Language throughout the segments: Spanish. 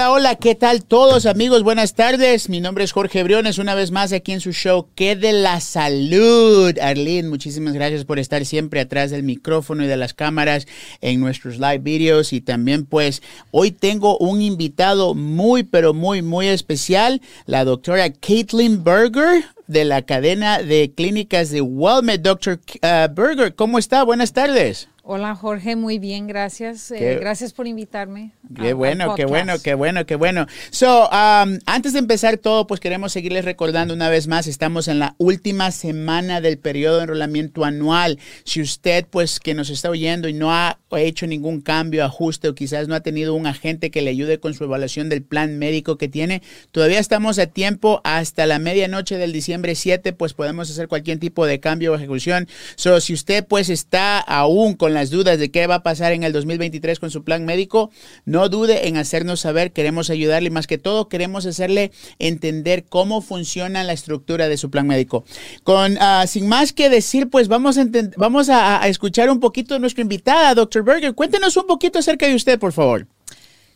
Hola, hola, ¿qué tal todos amigos? Buenas tardes. Mi nombre es Jorge Briones, una vez más aquí en su show ¿Qué de la salud? Arlene, muchísimas gracias por estar siempre atrás del micrófono y de las cámaras en nuestros live videos y también pues hoy tengo un invitado muy pero muy muy especial, la doctora Caitlin Berger de la cadena de clínicas de Wellmed. Doctor uh, Berger, ¿cómo está? Buenas tardes. Hola Jorge, muy bien, gracias. Eh, gracias por invitarme. Qué bueno, qué bueno, qué bueno, qué bueno. So, um, antes de empezar todo, pues queremos seguirles recordando una vez más, estamos en la última semana del periodo de enrolamiento anual. Si usted, pues, que nos está oyendo y no ha hecho ningún cambio, ajuste o quizás no ha tenido un agente que le ayude con su evaluación del plan médico que tiene, todavía estamos a tiempo hasta la medianoche del diciembre 7, pues podemos hacer cualquier tipo de cambio o ejecución. So, si usted, pues, está aún con las dudas de qué va a pasar en el 2023 con su plan médico, no dude en hacernos saber, queremos ayudarle y más que todo queremos hacerle entender cómo funciona la estructura de su plan médico. Con, uh, sin más que decir, pues vamos, a, escuchar un poquito de nuestra invitada, Dr. Berger. Cuéntenos un poquito acerca de usted, por favor.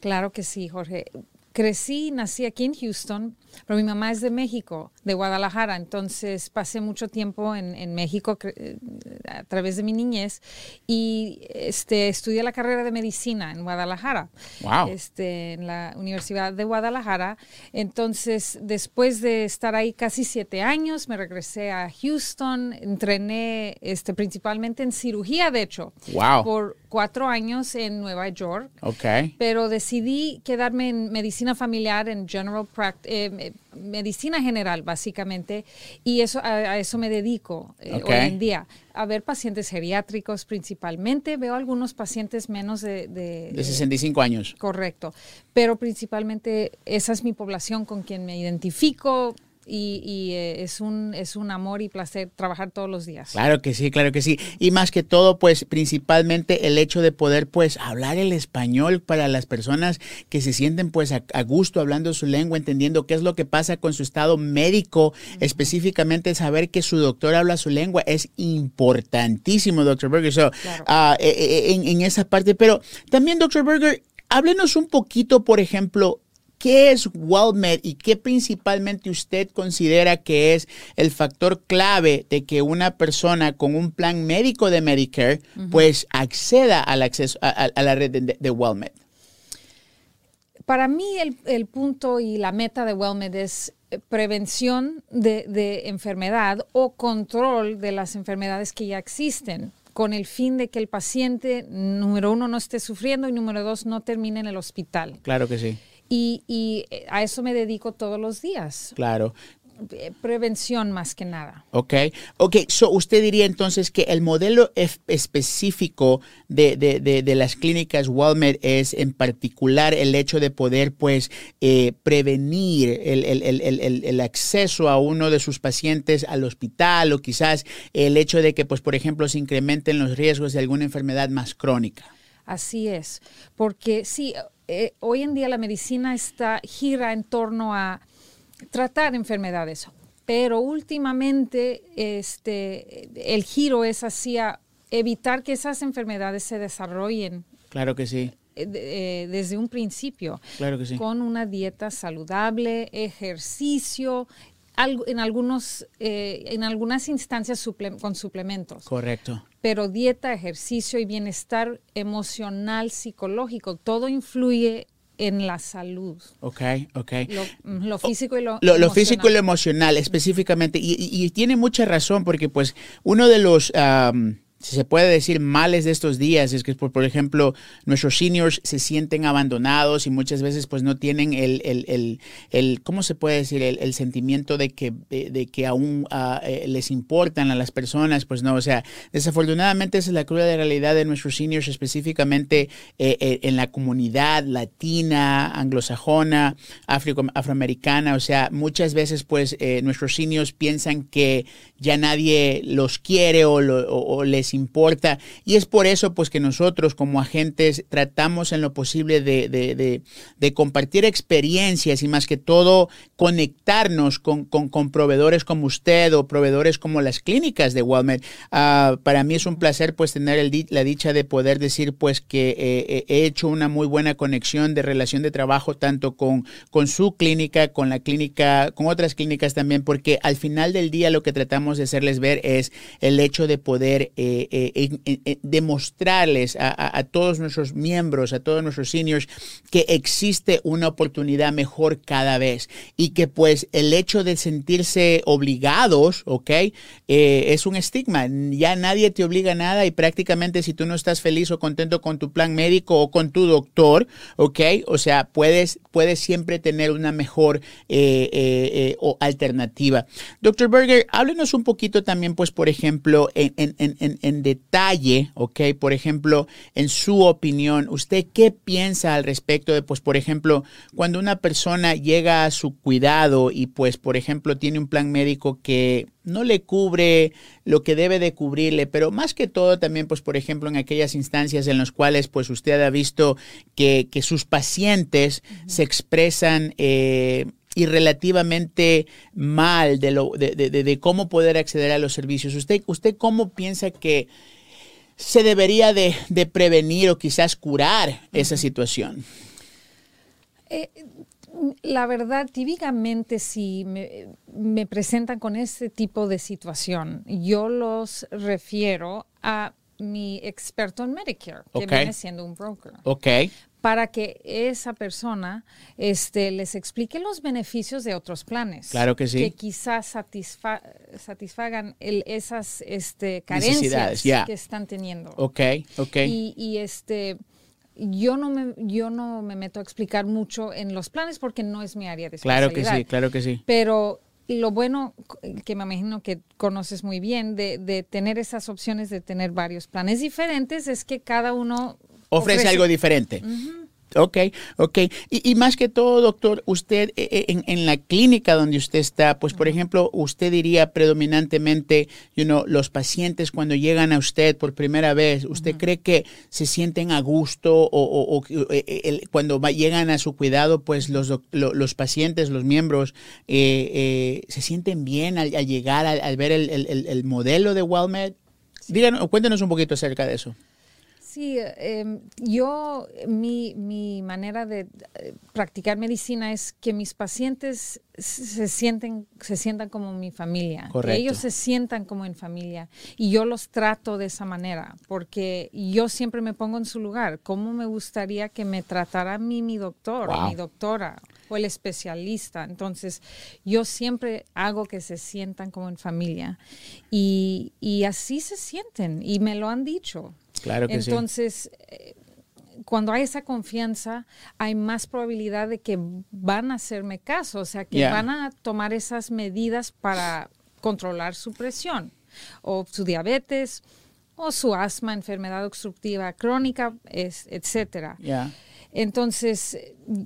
Claro que sí, Jorge. Crecí, nací aquí en Houston, pero mi mamá es de México, de Guadalajara, entonces pasé mucho tiempo en, en México eh, a través de mi niñez y este, estudié la carrera de medicina en Guadalajara, wow. este, en la Universidad de Guadalajara. Entonces, después de estar ahí casi siete años, me regresé a Houston, entrené este, principalmente en cirugía, de hecho, wow. por cuatro años en Nueva York, okay. pero decidí quedarme en medicina familiar, en general practice. Eh, medicina general, básicamente, y eso a, a eso me dedico eh, Okay. hoy en día. A ver pacientes geriátricos principalmente, veo algunos pacientes menos de... De, De 65 años. Correcto, pero principalmente esa es mi población con quien me identifico. Y, y eh, es, un, es un amor y placer trabajar todos los días. Claro que sí, claro que sí. Y más que todo, pues principalmente el hecho de poder pues hablar el español para las personas que se sienten pues a, a gusto hablando su lengua, entendiendo qué es lo que pasa con su estado médico, uh -huh. específicamente saber que su doctor habla su lengua es importantísimo, doctor Berger. So, Claro. uh, en, en esa parte, pero también, doctor Berger, háblenos un poquito, por ejemplo, ¿Qué es WellMed y qué principalmente usted considera que es el factor clave de que una persona con un plan médico de Medicare uh -huh. pues acceda al acceso a, a, a la red de, de, WellMed? Para mí el, el, punto y la meta de WellMed es eh, prevención de, de enfermedad o control de las enfermedades que ya existen con el fin de que el paciente, número uno, no esté sufriendo y número dos, no termine en el hospital. Claro que sí. Y, y, a eso me dedico todos los días. Claro. Prevención más que nada. Ok, ok, so usted diría entonces que el modelo específico de, de, de, de, las clínicas WellMed es en particular el hecho de poder pues eh, prevenir el, el, el, el, acceso a uno de sus pacientes al hospital o quizás el hecho de que pues por ejemplo se incrementen los riesgos de alguna enfermedad más crónica. Así es, porque sí, eh, hoy en día la medicina está gira en torno a tratar enfermedades, pero últimamente este, el giro es hacia evitar que esas enfermedades se desarrollen. Claro que sí. Eh, desde un principio. Claro que sí. Con una dieta saludable, ejercicio, en, algunos, eh, en algunas instancias suple con suplementos. Correcto. Pero dieta, ejercicio y bienestar emocional, psicológico, todo influye en la salud. Ok, ok. Lo, lo físico y lo, lo, lo físico y lo emocional específicamente. Y, y, y, tiene mucha razón porque pues uno de los... Um, si se puede decir males de estos días es que por, por, ejemplo nuestros seniors se sienten abandonados y muchas veces pues no tienen el, el, el, el ¿cómo se puede decir? El, sentimiento de que, de, que aún uh, eh, les importan a las personas, pues no, o sea, desafortunadamente esa es la cruda realidad de nuestros seniors específicamente eh, eh, en la comunidad latina, anglosajona, afro, afroamericana, o sea, muchas veces pues nuestros seniors piensan que ya nadie los quiere o, lo, o les les importa. Y es por eso pues que nosotros como agentes tratamos en lo posible de, de, de, compartir experiencias y más que todo conectarnos con, con, con, proveedores como usted o proveedores como las clínicas de Walmart. Uh, para mí es un placer pues tener el, la dicha de poder decir pues que eh, he hecho una muy buena conexión de relación de trabajo tanto con, con su clínica, con la clínica, con otras clínicas también, porque al final del día lo que tratamos de hacerles ver es el hecho de poder eh, eh, demostrarles a, todos nuestros miembros, a todos nuestros seniors, que existe una oportunidad mejor cada vez y que pues el hecho de sentirse obligados, ¿ok? es un estigma. Ya nadie te obliga a nada y prácticamente si tú no estás feliz o contento con tu plan médico o con tu doctor, ¿ok? O sea, puedes, puedes siempre tener una mejor eh, eh, eh, alternativa. Doctor Berger, háblenos un poquito también, pues, por ejemplo, en, en, detalle, ¿ok? Por ejemplo, en su opinión, ¿usted qué piensa al respecto de, pues, por ejemplo, cuando una persona llega a su cuidado y, pues, por ejemplo, tiene un plan médico que no le cubre lo que debe de cubrirle, pero más que todo también, pues por ejemplo, en aquellas instancias en las cuales pues usted ha visto que, sus pacientes se expresan eh, y relativamente mal de, lo, de, de, cómo poder acceder a los servicios. ¿Usted, usted cómo piensa que se debería de, prevenir o quizás curar esa situación? Eh, la verdad, típicamente si me, presentan con este tipo de situación, yo los refiero a mi experto en Medicare, que viene siendo un broker. Ok. Para que esa persona este, les explique los beneficios de otros planes. Claro que sí. Que quizás satisfagan esas este, carencias que están teniendo. Ok, ok. Y, y este yo no me yo no me meto a explicar mucho en los planes porque no es mi área de especialidad. Claro que sí, claro que sí. Pero lo bueno que me imagino que conoces muy bien de, de tener esas opciones de tener varios planes diferentes es que cada uno ofrece, algo diferente. Ok, ok. Y, más que todo, doctor, usted eh, eh, en, en, la clínica donde usted está, pues por ejemplo, usted diría predominantemente, you know, los pacientes cuando llegan a usted por primera vez, ¿usted cree que se sienten a gusto o, o, eh, cuando llegan a su cuidado, pues los, los pacientes, los miembros, se sienten bien al, llegar, al, ver el, el, el, modelo de WellMed? Díganos, cuéntenos un poquito acerca de eso. Sí, em, yo, mi, mi, manera de eh, practicar medicina es que mis pacientes se sienten, se sientan como mi familia, que ellos se sientan como en familia y yo los trato de esa manera, porque yo siempre me pongo en su lugar. ¿Cómo me gustaría que me tratara a mí mi doctor, mi doctora o el especialista? Entonces, yo siempre hago que se sientan como en familia y, y así se sienten y me lo han dicho. Claro que Entonces, eh, cuando hay esa confianza, hay más probabilidad de que van a hacerme caso, o sea, que van a tomar esas medidas para controlar su presión o su diabetes o su asma, enfermedad obstructiva crónica, es, etcétera. Entonces,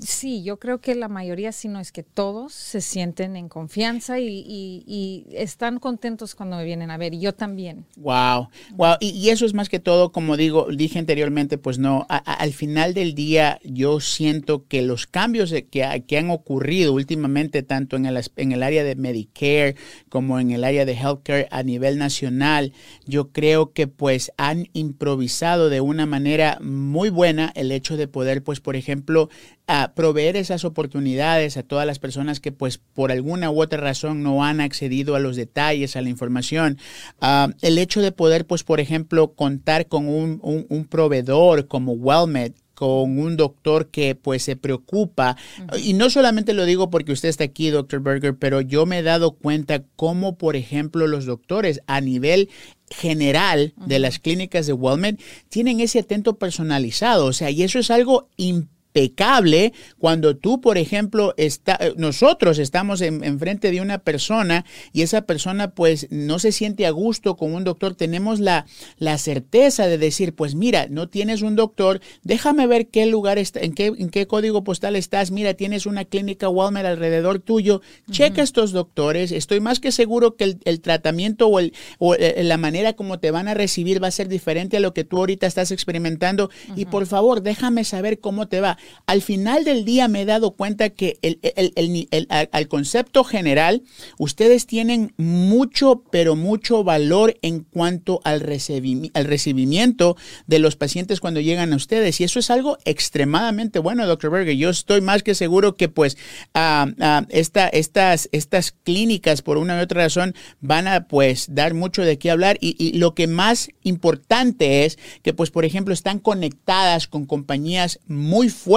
sí, yo creo que la mayoría, si no es que todos, se sienten en confianza y, están contentos cuando me vienen a ver, y yo también. Wow, wow, y, eso es más que todo, como digo, dije anteriormente, pues no, al final del día yo siento que los cambios que, que han ocurrido últimamente, tanto en el, en el área de Medicare como en el área de Healthcare a nivel nacional, yo creo que pues han improvisado de una manera muy buena el hecho de poder, pues, por ejemplo, a proveer esas oportunidades a todas las personas que pues por alguna u otra razón no han accedido a los detalles, a la información. Ah, el hecho de poder pues por ejemplo contar con un, un, proveedor como WellMed con un doctor que pues se preocupa. Y no solamente lo digo porque usted está aquí, doctor Berger, pero yo me he dado cuenta cómo, por ejemplo, los doctores a nivel general de las clínicas de WellMed tienen ese atento personalizado. O sea, y eso es algo importante impecable cuando tú, por ejemplo, está, eh, nosotros estamos enfrente de una persona y esa persona pues no se siente a gusto con un doctor. Tenemos la, la certeza de decir, pues mira, no tienes un doctor, déjame ver qué lugar está, en qué, en qué código postal estás, mira, tienes una clínica Walmart alrededor tuyo, checa estos doctores, estoy más que seguro que el, tratamiento o, el, o eh, la manera como te van a recibir va a ser diferente a lo que tú ahorita estás experimentando y por favor, déjame saber cómo te va. Al final del día me he dado cuenta que el, el, al concepto general, ustedes tienen mucho, pero mucho valor en cuanto al, recibimiento de los pacientes cuando llegan a ustedes. Y eso es algo extremadamente bueno, doctor Berger. Yo estoy más que seguro que pues uh, esta, estas, estas clínicas, por una u otra razón, van a pues dar mucho de qué hablar. Y, y lo que más importante es que pues, por ejemplo, están conectadas con compañías muy fuertes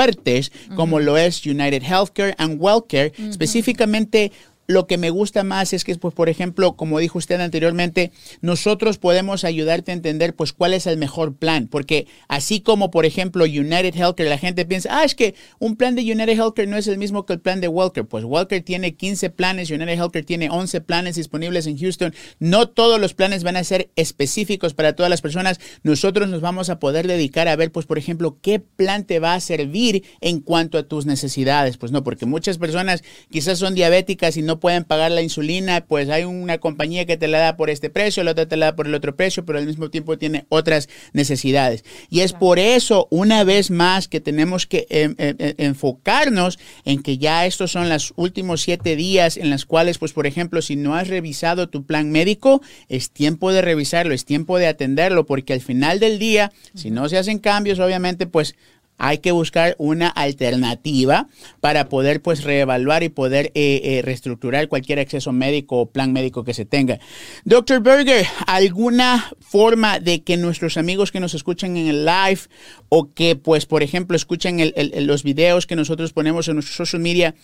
como lo es United Healthcare and Wellcare, específicamente lo que me gusta más es que, pues, por ejemplo, como dijo usted anteriormente, nosotros podemos ayudarte a entender, pues, cuál es el mejor plan. Porque así como, por ejemplo, United Healthcare, la gente piensa, ah, es que un plan de United Healthcare no es el mismo que el plan de Wellcare. Pues Wellcare tiene 15 planes, United Healthcare tiene 11 planes disponibles en Houston. No todos los planes van a ser específicos para todas las personas. Nosotros nos vamos a poder dedicar a ver, pues, por ejemplo, qué plan te va a servir en cuanto a tus necesidades. Pues no, porque muchas personas quizás son diabéticas y no pueden pagar la insulina, pues hay una compañía que te la da por este precio, la otra te la da por el otro precio, pero al mismo tiempo tiene otras necesidades. Y es por eso, una vez más, que tenemos que em, em, em, enfocarnos en que ya estos son los últimos siete días en los cuales, pues por ejemplo, si no has revisado tu plan médico, es tiempo de revisarlo, es tiempo de atenderlo, porque al final del día, si no se hacen cambios, obviamente, pues hay que buscar una alternativa para poder pues reevaluar y poder eh, eh, reestructurar cualquier acceso médico o plan médico que se tenga. Doctor Berger, ¿alguna forma de que nuestros amigos que nos escuchan en el live o que pues por ejemplo escuchan los videos que nosotros ponemos en nuestros social media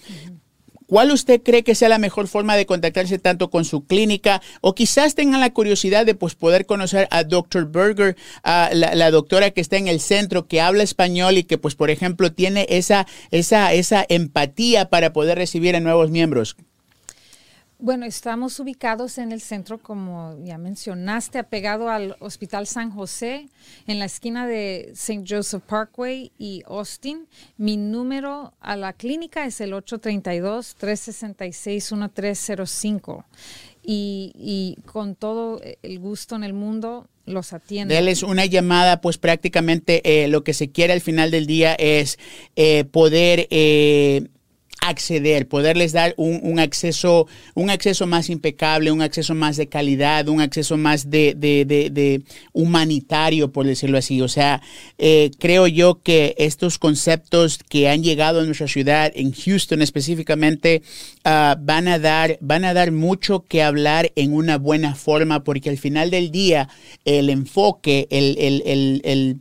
¿Cuál usted cree que sea la mejor forma de contactarse tanto con su clínica o quizás tengan la curiosidad de pues, poder conocer a Dr. Berger, a la, doctora que está en el centro, que habla español y que pues por ejemplo tiene esa, esa, esa empatía para poder recibir a nuevos miembros? Bueno, estamos ubicados en el centro, como ya mencionaste, apegado al Hospital San José, en la esquina de St. Joseph Parkway y Austin. Mi número a la clínica es el 832-366-1305. Y, y con todo el gusto en el mundo los atiendo. es una llamada, pues prácticamente eh, lo que se quiere al final del día es eh, poder... Eh, acceder, poderles dar un, acceso, un acceso más impecable, un acceso más de calidad, un acceso más de, de, humanitario, por decirlo así. O sea, eh, creo yo que estos conceptos que han llegado a nuestra ciudad, en Houston específicamente, ah, van, a dar, van a dar mucho que hablar en una buena forma, porque al final del día, el enfoque, el, el el,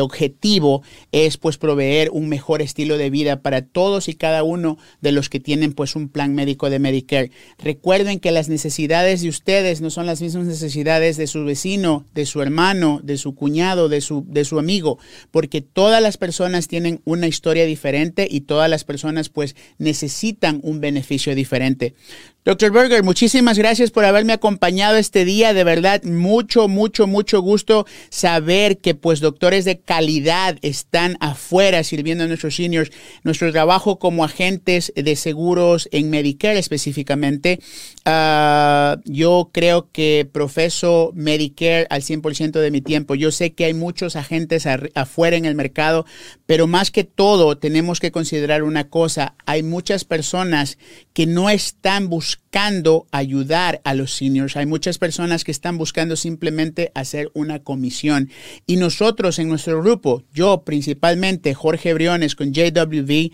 objetivo es pues proveer un mejor estilo de vida para todos y cada uno de los que tienen pues un plan médico de Medicare. Recuerden que las necesidades de ustedes no son las mismas necesidades de su vecino, de su hermano, de su cuñado, de su, de su amigo, porque todas las personas tienen una historia diferente y todas las personas pues necesitan un beneficio diferente. Doctor Berger, muchísimas gracias por haberme acompañado este día. De verdad, mucho, mucho, mucho gusto saber que pues doctores de calidad están afuera sirviendo a nuestros seniors. Nuestro trabajo como agentes de seguros en Medicare específicamente, ah, yo creo que profeso Medicare al 100% de mi tiempo. Yo sé que hay muchos agentes afuera en el mercado, pero más que todo tenemos que considerar una cosa. Hay muchas personas que no están buscando buscando ayudar a los seniors. Hay muchas personas que están buscando simplemente hacer una comisión. Y nosotros en nuestro grupo, yo principalmente, Jorge Briones con JWV,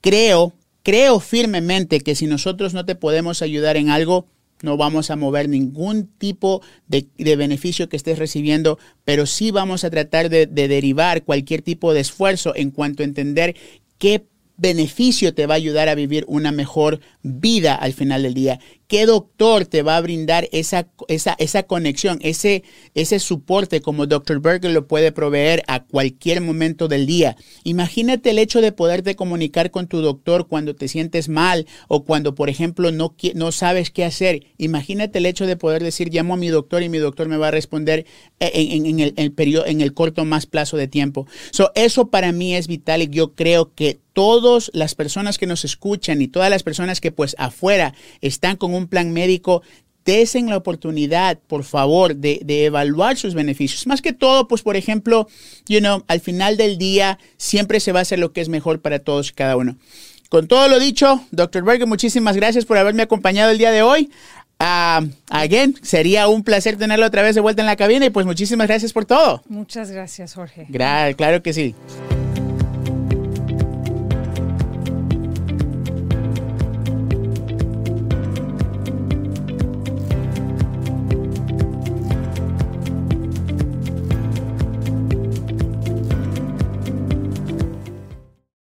creo, creo firmemente que si nosotros no te podemos ayudar en algo, no vamos a mover ningún tipo de, beneficio que estés recibiendo, pero sí vamos a tratar de, de derivar cualquier tipo de esfuerzo en cuanto a entender qué beneficio te va a ayudar a vivir una mejor vida al final del día? ¿Qué doctor te va a brindar esa, esa, esa conexión, ese, ese soporte como Dr. Berger lo puede proveer a cualquier momento del día? Imagínate el hecho de poderte comunicar con tu doctor cuando te sientes mal o cuando, por ejemplo, no, no sabes qué hacer. Imagínate el hecho de poder decir, llamo a mi doctor y mi doctor me va a responder en, en, el, periodo, en el corto más plazo de tiempo. So, eso para mí es vital y yo creo que todas las personas que nos escuchan y todas las personas que pues afuera están con un plan médico, desen la oportunidad, por favor, de, evaluar sus beneficios. Más que todo, pues, por ejemplo, you know, al final del día siempre se va a hacer lo que es mejor para todos y cada uno. Con todo lo dicho, Dr. Berger, muchísimas gracias por haberme acompañado el día de hoy. Uh, again, sería un placer tenerlo otra vez de vuelta en la cabina y pues muchísimas gracias por todo. Muchas gracias, Jorge. claro que sí.